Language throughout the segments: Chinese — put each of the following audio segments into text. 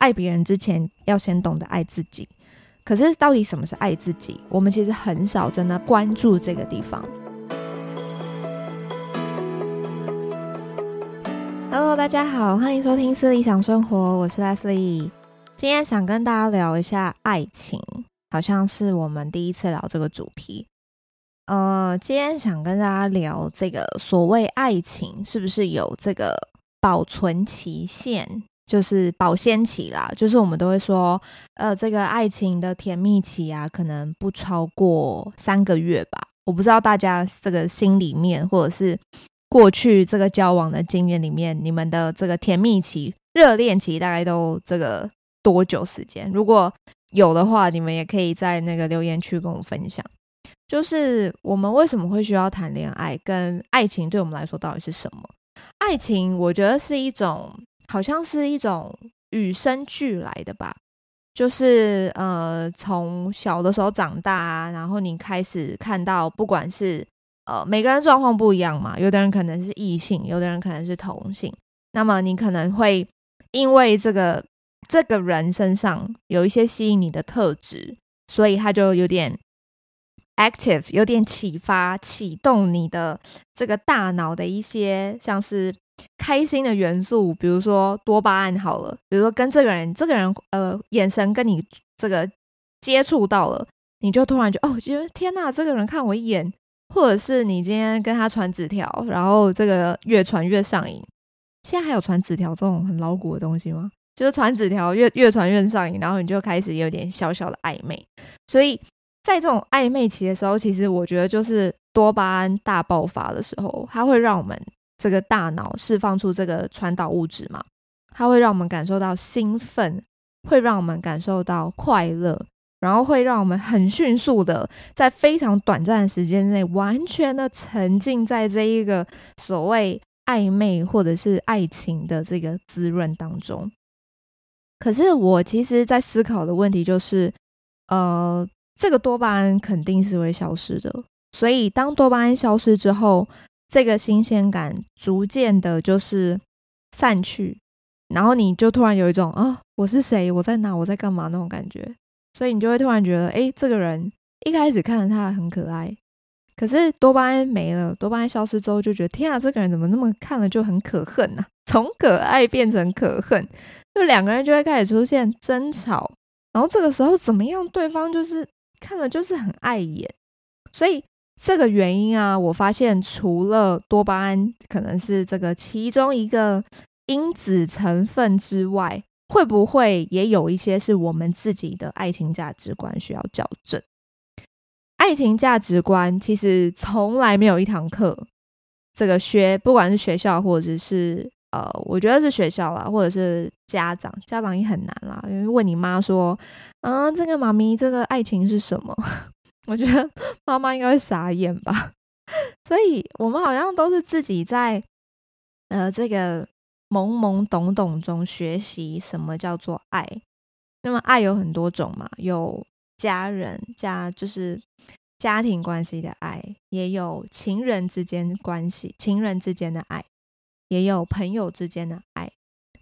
爱别人之前，要先懂得爱自己。可是，到底什么是爱自己？我们其实很少真的关注这个地方。Hello，大家好，欢迎收听思理想生活，我是 Leslie。今天想跟大家聊一下爱情，好像是我们第一次聊这个主题。呃，今天想跟大家聊这个所谓爱情，是不是有这个保存期限？就是保鲜期啦，就是我们都会说，呃，这个爱情的甜蜜期啊，可能不超过三个月吧。我不知道大家这个心里面，或者是过去这个交往的经验里面，你们的这个甜蜜期、热恋期大概都这个多久时间？如果有的话，你们也可以在那个留言区跟我分享。就是我们为什么会需要谈恋爱，跟爱情对我们来说到底是什么？爱情，我觉得是一种。好像是一种与生俱来的吧，就是呃，从小的时候长大啊，然后你开始看到，不管是呃，每个人状况不一样嘛，有的人可能是异性，有的人可能是同性，那么你可能会因为这个这个人身上有一些吸引你的特质，所以他就有点 active，有点启发，启动你的这个大脑的一些像是。开心的元素，比如说多巴胺好了，比如说跟这个人，这个人呃眼神跟你这个接触到了，你就突然就哦，觉得天哪，这个人看我一眼，或者是你今天跟他传纸条，然后这个越传越上瘾。现在还有传纸条这种很老古的东西吗？就是传纸条越越传越上瘾，然后你就开始有点小小的暧昧。所以在这种暧昧期的时候，其实我觉得就是多巴胺大爆发的时候，它会让我们。这个大脑释放出这个传导物质嘛，它会让我们感受到兴奋，会让我们感受到快乐，然后会让我们很迅速的在非常短暂的时间内，完全的沉浸在这一个所谓暧昧或者是爱情的这个滋润当中。可是我其实，在思考的问题就是，呃，这个多巴胺肯定是会消失的，所以当多巴胺消失之后。这个新鲜感逐渐的，就是散去，然后你就突然有一种啊，我是谁？我在哪？我在干嘛？那种感觉，所以你就会突然觉得，哎，这个人一开始看着他很可爱，可是多巴胺没了，多巴胺消失之后，就觉得天啊，这个人怎么那么看了就很可恨呢？从可爱变成可恨，就两个人就会开始出现争吵，然后这个时候怎么样？对方就是看了就是很碍眼，所以。这个原因啊，我发现除了多巴胺可能是这个其中一个因子成分之外，会不会也有一些是我们自己的爱情价值观需要校正？爱情价值观其实从来没有一堂课，这个学不管是学校或者是呃，我觉得是学校啦，或者是家长，家长也很难啦。因为问你妈说，嗯、这个妈咪，这个爱情是什么？我觉得 妈妈应该会傻眼吧，所以我们好像都是自己在呃这个懵懵懂懂中学习什么叫做爱。那么爱有很多种嘛，有家人家就是家庭关系的爱，也有情人之间关系，情人之间的爱，也有朋友之间的爱。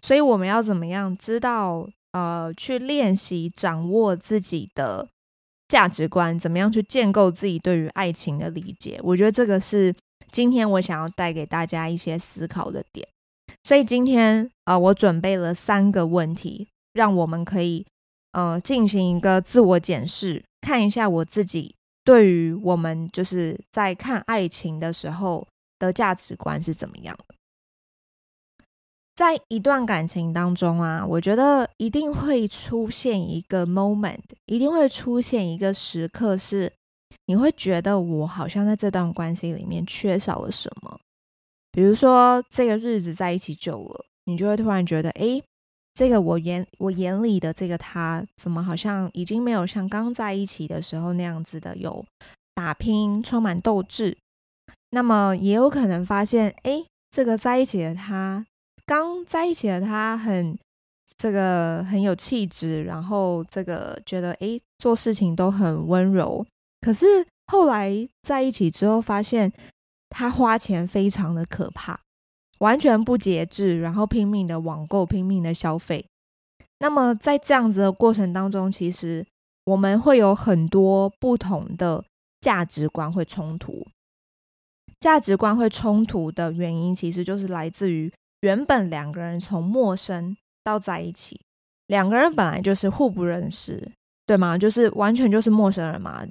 所以我们要怎么样知道呃去练习掌握自己的。价值观怎么样去建构自己对于爱情的理解？我觉得这个是今天我想要带给大家一些思考的点。所以今天、呃，我准备了三个问题，让我们可以呃进行一个自我检视，看一下我自己对于我们就是在看爱情的时候的价值观是怎么样。在一段感情当中啊，我觉得一定会出现一个 moment，一定会出现一个时刻，是你会觉得我好像在这段关系里面缺少了什么。比如说，这个日子在一起久了，你就会突然觉得，诶，这个我眼我眼里的这个他，怎么好像已经没有像刚在一起的时候那样子的有打拼、充满斗志。那么也有可能发现，诶，这个在一起的他。刚在一起的他很这个很有气质，然后这个觉得诶做事情都很温柔。可是后来在一起之后，发现他花钱非常的可怕，完全不节制，然后拼命的网购，拼命的消费。那么在这样子的过程当中，其实我们会有很多不同的价值观会冲突。价值观会冲突的原因，其实就是来自于原本两个人从陌生到在一起，两个人本来就是互不认识，对吗？就是完全就是陌生人嘛。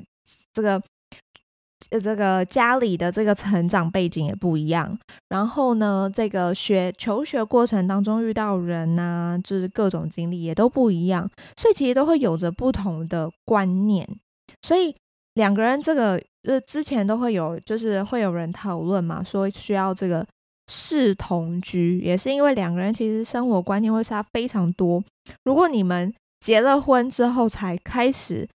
这个。呃，这个家里的这个成长背景也不一样，然后呢，这个学求学过程当中遇到人呐、就是各种经历也都不一样，所以其实都会有着不同的观念，所以两个人这个呃之前都会有，就是会有人讨论嘛，说需要这个视同居，也是因为两个人其实生活观念会差非常多，如果你们结了婚之后才开始。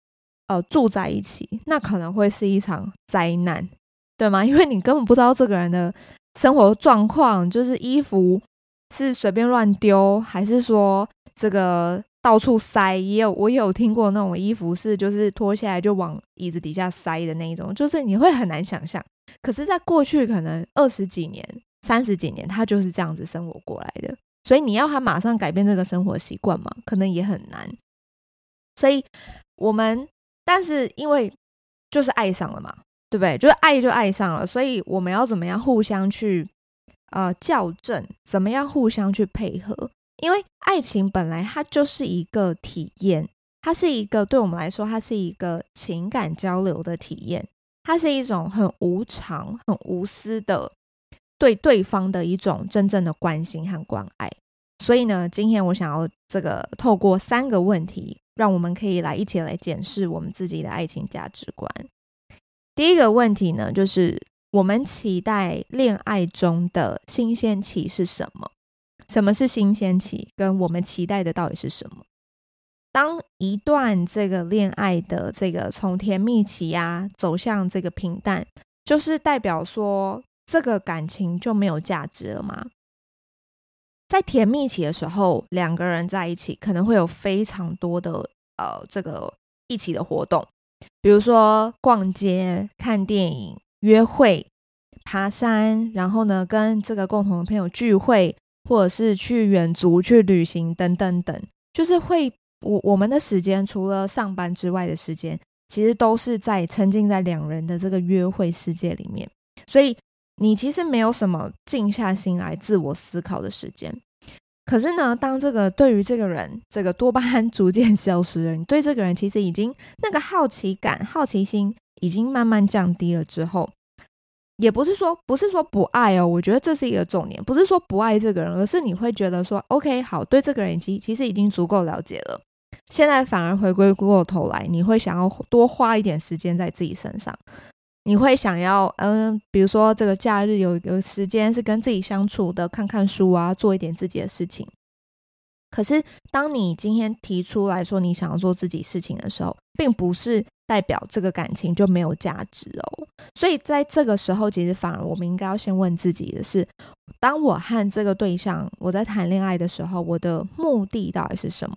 呃，住在一起，那可能会是一场灾难，对吗？因为你根本不知道这个人的生活状况，就是衣服是随便乱丢，还是说这个到处塞。也有我也有听过那种衣服是就是脱下来就往椅子底下塞的那一种，就是你会很难想象。可是，在过去可能二十几年、三十几年，他就是这样子生活过来的，所以你要他马上改变这个生活习惯嘛，可能也很难。所以，我们。但是因为就是爱上了嘛，对不对？就是爱就爱上了，所以我们要怎么样互相去呃校正，怎么样互相去配合？因为爱情本来它就是一个体验，它是一个对我们来说，它是一个情感交流的体验，它是一种很无偿、很无私的对对方的一种真正的关心和关爱。所以呢，今天我想要这个透过三个问题。让我们可以来一起来检视我们自己的爱情价值观。第一个问题呢，就是我们期待恋爱中的新鲜期是什么？什么是新鲜期？跟我们期待的到底是什么？当一段这个恋爱的这个从甜蜜期啊走向这个平淡，就是代表说这个感情就没有价值了吗？在甜蜜期的时候，两个人在一起可能会有非常多的呃这个一起的活动，比如说逛街、看电影、约会、爬山，然后呢跟这个共同的朋友聚会，或者是去远足去旅行等等等，就是会我我们的时间除了上班之外的时间，其实都是在沉浸在两人的这个约会世界里面，所以。你其实没有什么静下心来自我思考的时间，可是呢，当这个对于这个人，这个多巴胺逐渐消失了，你对这个人其实已经那个好奇感、好奇心已经慢慢降低了之后，也不是说不是说不爱哦，我觉得这是一个重点，不是说不爱这个人，而是你会觉得说，OK，好，对这个人其其实已经足够了解了，现在反而回归过头来，你会想要多花一点时间在自己身上。你会想要，嗯，比如说这个假日有一个时间是跟自己相处的，看看书啊，做一点自己的事情。可是，当你今天提出来说你想要做自己事情的时候，并不是代表这个感情就没有价值哦。所以，在这个时候，其实反而我们应该要先问自己的是：当我和这个对象我在谈恋爱的时候，我的目的到底是什么？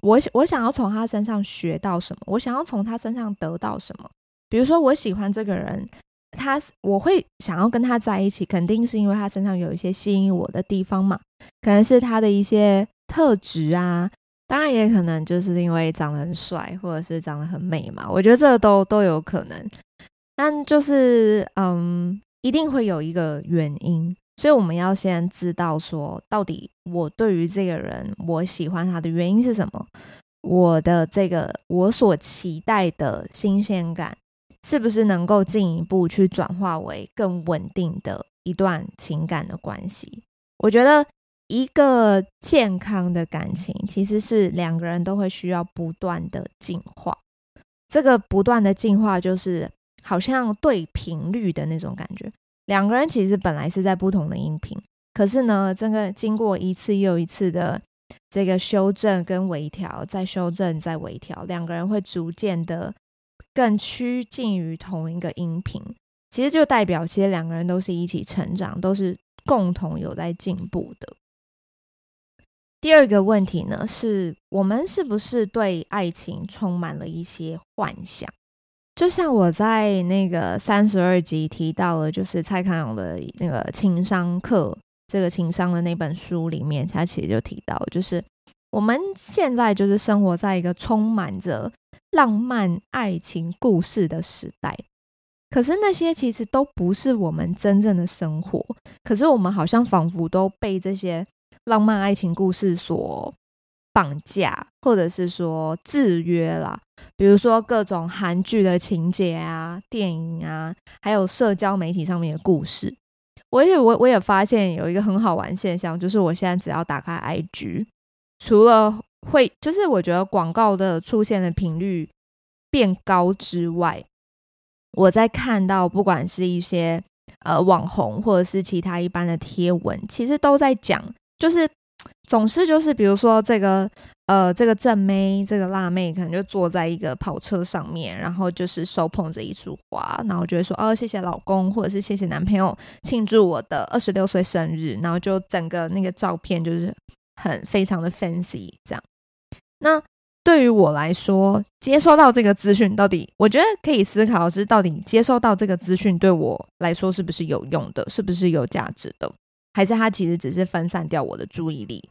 我我想要从他身上学到什么？我想要从他身上得到什么？比如说，我喜欢这个人，他我会想要跟他在一起，肯定是因为他身上有一些吸引我的地方嘛，可能是他的一些特质啊，当然也可能就是因为长得很帅，或者是长得很美嘛，我觉得这都都有可能。但就是嗯，一定会有一个原因，所以我们要先知道说，到底我对于这个人我喜欢他的原因是什么，我的这个我所期待的新鲜感。是不是能够进一步去转化为更稳定的一段情感的关系？我觉得一个健康的感情其实是两个人都会需要不断的进化。这个不断的进化就是好像对频率的那种感觉。两个人其实本来是在不同的音频，可是呢，这个经过一次又一次的这个修正跟微调，再修正再微调，两个人会逐渐的。更趋近于同一个音频，其实就代表其实两个人都是一起成长，都是共同有在进步的。第二个问题呢，是我们是不是对爱情充满了一些幻想？就像我在那个三十二集提到了，就是蔡康永的那个情商课，这个情商的那本书里面，他其实就提到，就是我们现在就是生活在一个充满着浪漫爱情故事的时代，可是那些其实都不是我们真正的生活。可是我们好像仿佛都被这些浪漫爱情故事所绑架，或者是说制约啦。比如说各种韩剧的情节啊、电影啊，还有社交媒体上面的故事。我也我我也发现有一个很好玩现象，就是我现在只要打开 IG，除了会就是我觉得广告的出现的频率变高之外，我在看到不管是一些呃网红或者是其他一般的贴文，其实都在讲，就是。总是就是，比如说这个呃，这个正妹，这个辣妹，可能就坐在一个跑车上面，然后就是手捧着一束花，然后就会说哦，谢谢老公，或者是谢谢男朋友庆祝我的二十六岁生日，然后就整个那个照片就是很非常的 fancy 这样。那对于我来说，接收到这个资讯，到底我觉得可以思考的是，到底接收到这个资讯对我来说是不是有用的，是不是有价值的？还是它其实只是分散掉我的注意力？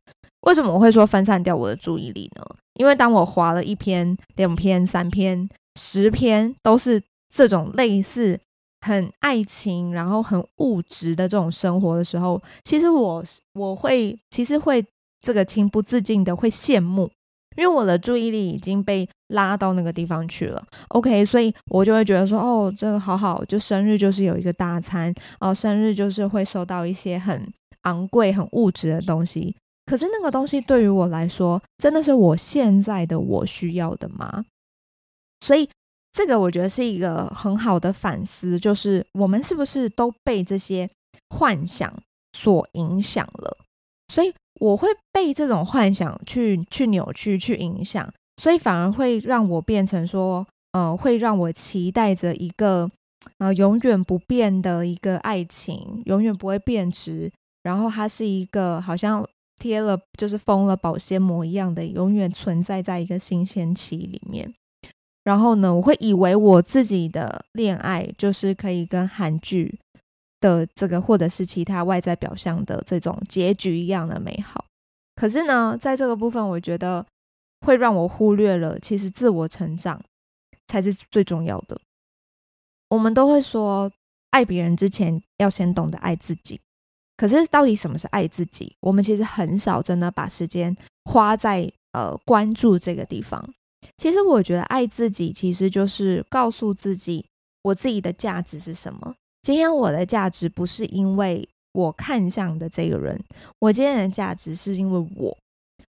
为什么我会说分散掉我的注意力呢？因为当我划了一篇、两篇、三篇、十篇，都是这种类似很爱情，然后很物质的这种生活的时候，其实我我会其实会这个情不自禁的会羡慕，因为我的注意力已经被拉到那个地方去了。OK，所以我就会觉得说，哦，这个好好，就生日就是有一个大餐哦，生日就是会收到一些很。昂贵、很物质的东西，可是那个东西对于我来说，真的是我现在的我需要的吗？所以，这个我觉得是一个很好的反思，就是我们是不是都被这些幻想所影响了？所以，我会被这种幻想去去扭曲、去影响，所以反而会让我变成说，呃，会让我期待着一个呃永远不变的一个爱情，永远不会变质。然后它是一个好像贴了就是封了保鲜膜一样的，永远存在在一个新鲜期里面。然后呢，我会以为我自己的恋爱就是可以跟韩剧的这个或者是其他外在表象的这种结局一样的美好。可是呢，在这个部分，我觉得会让我忽略了，其实自我成长才是最重要的。我们都会说，爱别人之前要先懂得爱自己。可是，到底什么是爱自己？我们其实很少真的把时间花在呃关注这个地方。其实，我觉得爱自己其实就是告诉自己，我自己的价值是什么。今天我的价值不是因为我看上的这个人，我今天的价值是因为我，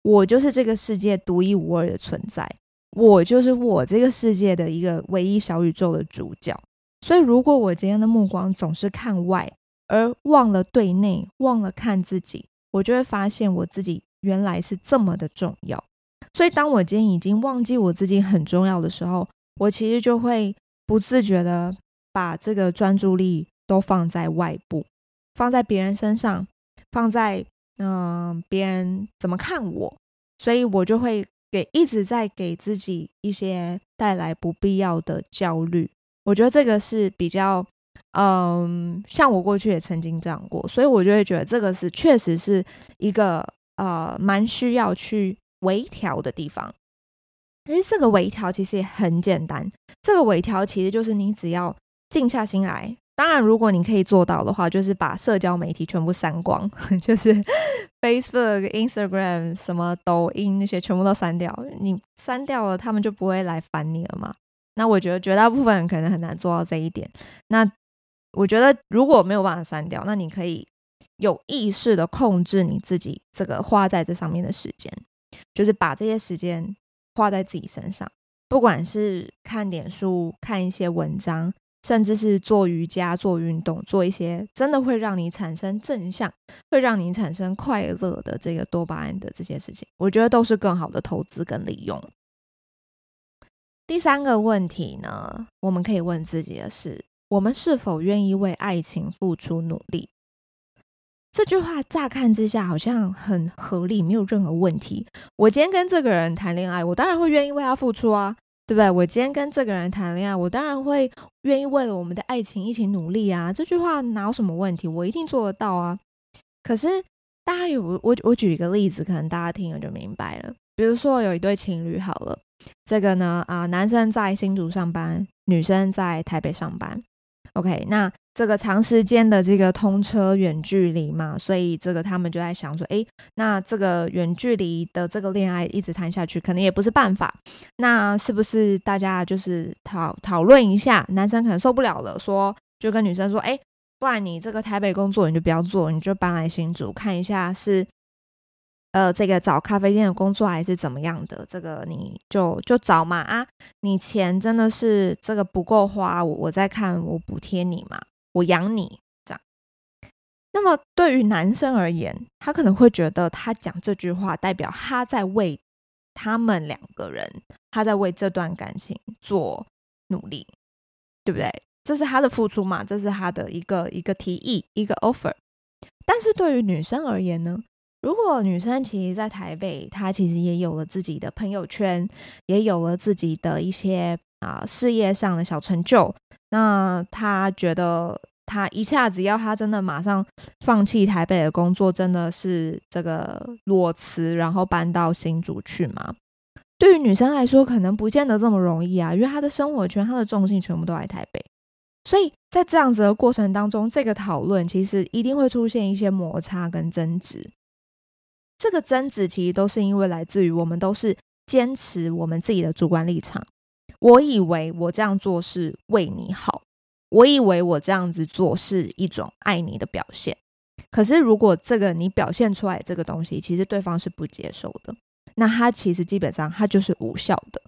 我就是这个世界独一无二的存在，我就是我这个世界的一个唯一小宇宙的主角。所以，如果我今天的目光总是看外，而忘了对内，忘了看自己，我就会发现我自己原来是这么的重要。所以，当我今天已经忘记我自己很重要的时候，我其实就会不自觉的把这个专注力都放在外部，放在别人身上，放在嗯、别人怎么看我，所以我就会给一直在给自己一些带来不必要的焦虑。我觉得这个是比较。嗯，像我过去也曾经这样过，所以我就会觉得这个是确实是一个呃蛮需要去微调的地方。但是这个微调其实也很简单，这个微调其实就是你只要静下心来。当然，如果你可以做到的话，就是把社交媒体全部删光，就是 Facebook、Instagram、什么抖音那些全部都删掉。你删掉了，他们就不会来烦你了嘛。那我觉得绝大部分人可能很难做到这一点。那我觉得如果没有办法删掉，那你可以有意识的控制你自己这个花在这上面的时间，就是把这些时间花在自己身上，不管是看点书、看一些文章，甚至是做瑜伽、做运动、做一些真的会让你产生正向、会让你产生快乐的这个多巴胺的这些事情，我觉得都是更好的投资跟利用。第三个问题呢，我们可以问自己的是，我们是否愿意为爱情付出努力？这句话乍看之下好像很合理，没有任何问题。我今天跟这个人谈恋爱，我当然会愿意为他付出啊，对不对？我今天跟这个人谈恋爱，我当然会愿意为了我们的爱情一起努力啊。这句话哪有什么问题？我一定做得到啊。可是大家有我我举一个例子，可能大家听了就明白了。比如说有一对情侣好了，这个呢啊、男生在新竹上班，女生在台北上班。OK，那这个长时间的这个通车远距离嘛，所以这个他们就在想说，诶，那这个远距离的这个恋爱一直谈下去，可能也不是办法。那是不是大家就是讨讨论一下？男生可能受不了了，说就跟女生说，诶，不然你这个台北工作你就不要做，你就搬来新竹看一下是。呃，这个找咖啡店的工作还是怎么样的？这个你就就找嘛啊！你钱真的是这个不够花，我我再看我补贴你嘛，我养你这样。那么对于男生而言，他可能会觉得他讲这句话代表他在为他们两个人，他在为这段感情做努力，对不对？这是他的付出嘛，这是他的一个一个提议，一个 offer。但是对于女生而言呢？如果女生其实，在台北，她其实也有了自己的朋友圈，也有了自己的一些啊、事业上的小成就，那他觉得，他一下子要他真的马上放弃台北的工作，真的是这个裸辞，然后搬到新竹去吗？对于女生来说，可能不见得这么容易啊，因为她的生活圈、她的重心全部都在台北，所以在这样子的过程当中，这个讨论其实一定会出现一些摩擦跟争执。这个争执其实都是因为来自于我们都是坚持我们自己的主观立场。我以为我这样做是为你好，我以为我这样子做是一种爱你的表现。可是如果这个你表现出来这个东西，其实对方是不接受的，那他其实基本上他就是无效的。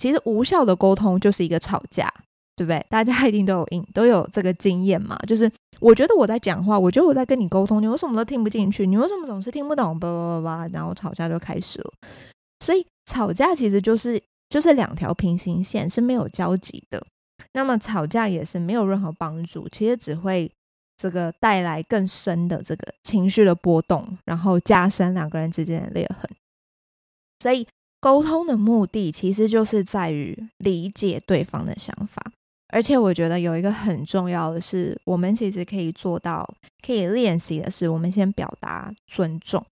其实无效的沟通就是一个吵架。对不对？大家一定都有应都有这个经验嘛。就是我觉得我在讲话，我觉得我在跟你沟通，你为什么都听不进去？你为什么总是听不懂？叭叭叭叭，然后吵架就开始了。所以吵架其实就是就是两条平行线是没有交集的。那么吵架也是没有任何帮助，其实只会这个带来更深的这个情绪的波动，然后加深两个人之间的裂痕。所以沟通的目的其实就是在于理解对方的想法。而且我觉得有一个很重要的是，我们其实可以做到、可以练习的是，我们先表达尊重。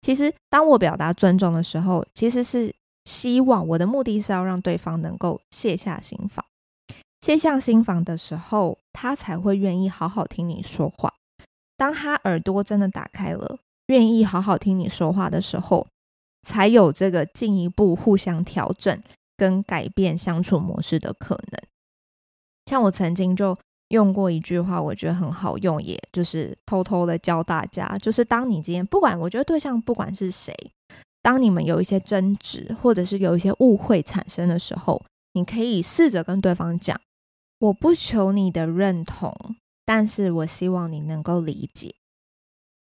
其实，当我表达尊重的时候，其实是希望我的目的是要让对方能够卸下心防。卸下心防的时候，他才会愿意好好听你说话。当他耳朵真的打开了，愿意好好听你说话的时候，才有这个进一步互相调整跟改变相处模式的可能。像我曾经就用过一句话，我觉得很好用，也就是偷偷的教大家，就是当你今天不管，我觉得对象不管是谁，当你们有一些争执，或者是有一些误会产生的时候，你可以试着跟对方讲：我不求你的认同，但是我希望你能够理解。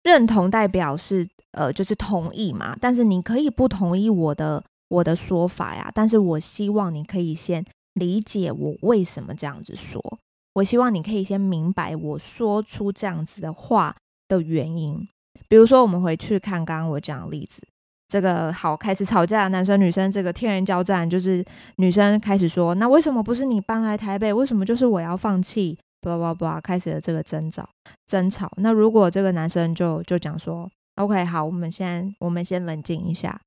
认同代表是呃，就是同意嘛，但是你可以不同意我的我的说法呀，但是我希望你可以先。理解我为什么这样子说，我希望你可以先明白我说出这样子的话的原因。比如说，我们回去看刚刚我讲的例子，这个好开始吵架，男生女生这个天人交战，就是女生开始说：“那为什么不是你搬来台北？为什么就是我要放弃？”巴拉巴拉巴拉，开始了这个争吵争吵。那如果这个男生就就讲说：“OK，好，我们先我们先冷静一下。”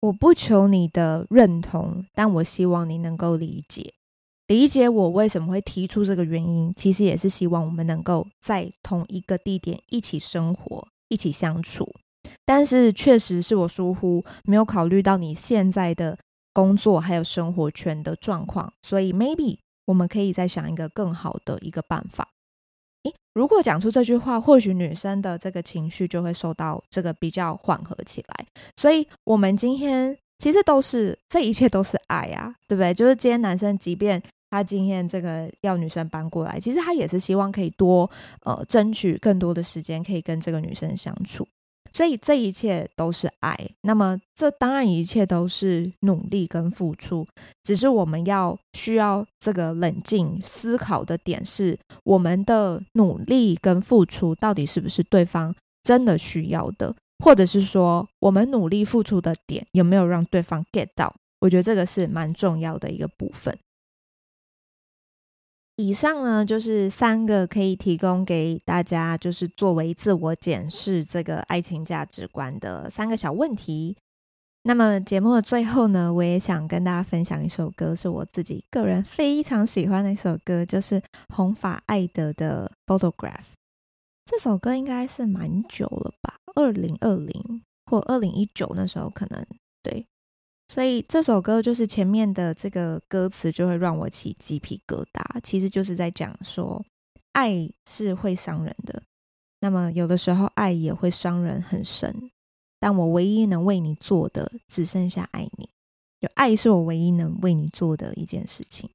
我不求你的认同，但我希望你能够理解，理解我为什么会提出这个原因。其实也是希望我们能够在同一个地点一起生活、一起相处。但是确实是我疏忽，没有考虑到你现在的工作还有生活圈的状况，所以 maybe 我们可以再想一个更好的一个办法。如果讲出这句话，或许女生的这个情绪就会受到这个比较缓和起来。所以，我们今天其实都是这一切都是爱啊，对不对？就是今天男生，即便他今天这个要女生搬过来，其实他也是希望可以多呃争取更多的时间，可以跟这个女生相处。所以这一切都是爱，那么这当然一切都是努力跟付出，只是我们要需要这个冷静思考的点是，我们的努力跟付出到底是不是对方真的需要的，或者是说我们努力付出的点有没有让对方 get 到？我觉得这个是蛮重要的一个部分。以上呢，就是三个可以提供给大家，就是作为自我检视这个爱情价值观的三个小问题。那么节目的最后呢，我也想跟大家分享一首歌，是我自己个人非常喜欢的一首歌，就是红发艾德的《Photograph》。这首歌应该是蛮久了吧，二零二零或二零一九那时候可能对。所以这首歌就是前面的这个歌词就会让我起鸡皮疙瘩，其实就是在讲说，爱是会伤人的，那么有的时候爱也会伤人很深，但我唯一能为你做的只剩下爱你，就爱是我唯一能为你做的一件事情。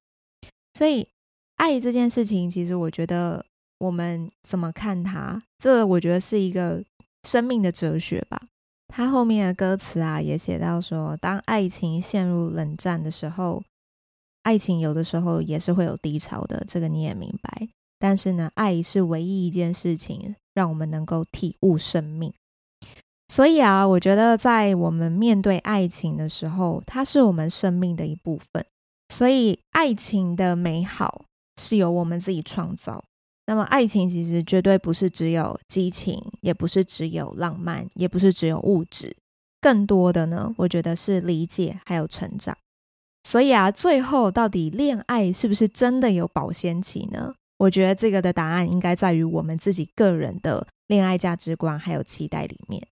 所以爱这件事情，其实我觉得我们怎么看它，这我觉得是一个生命的哲学吧。他后面的歌词啊，也写到说，当爱情陷入冷战的时候，爱情有的时候也是会有低潮的，这个你也明白。但是呢，爱是唯一一件事情，让我们能够体悟生命。所以啊，我觉得在我们面对爱情的时候，它是我们生命的一部分。所以，爱情的美好是由我们自己创造。那么，爱情其实绝对不是只有激情，也不是只有浪漫，也不是只有物质，更多的呢，我觉得是理解还有成长。所以啊，最后到底恋爱是不是真的有保鲜期呢？我觉得这个的答案应该在于我们自己个人的恋爱价值观还有期待里面。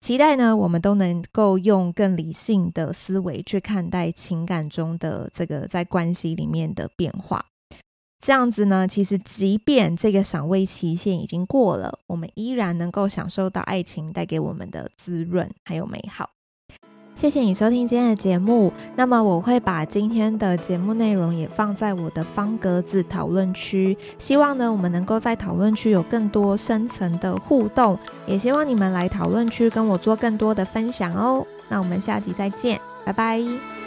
期待呢，我们都能够用更理性的思维去看待情感中的这个在关系里面的变化。这样子呢，其实即便这个赏味期限已经过了，我们依然能够享受到爱情带给我们的滋润还有美好。谢谢你收听今天的节目，那么我会把今天的节目内容也放在我的方格子讨论区，希望呢我们能够在讨论区有更多深层的互动，也希望你们来讨论区跟我做更多的分享哦。那我们下集再见，拜拜。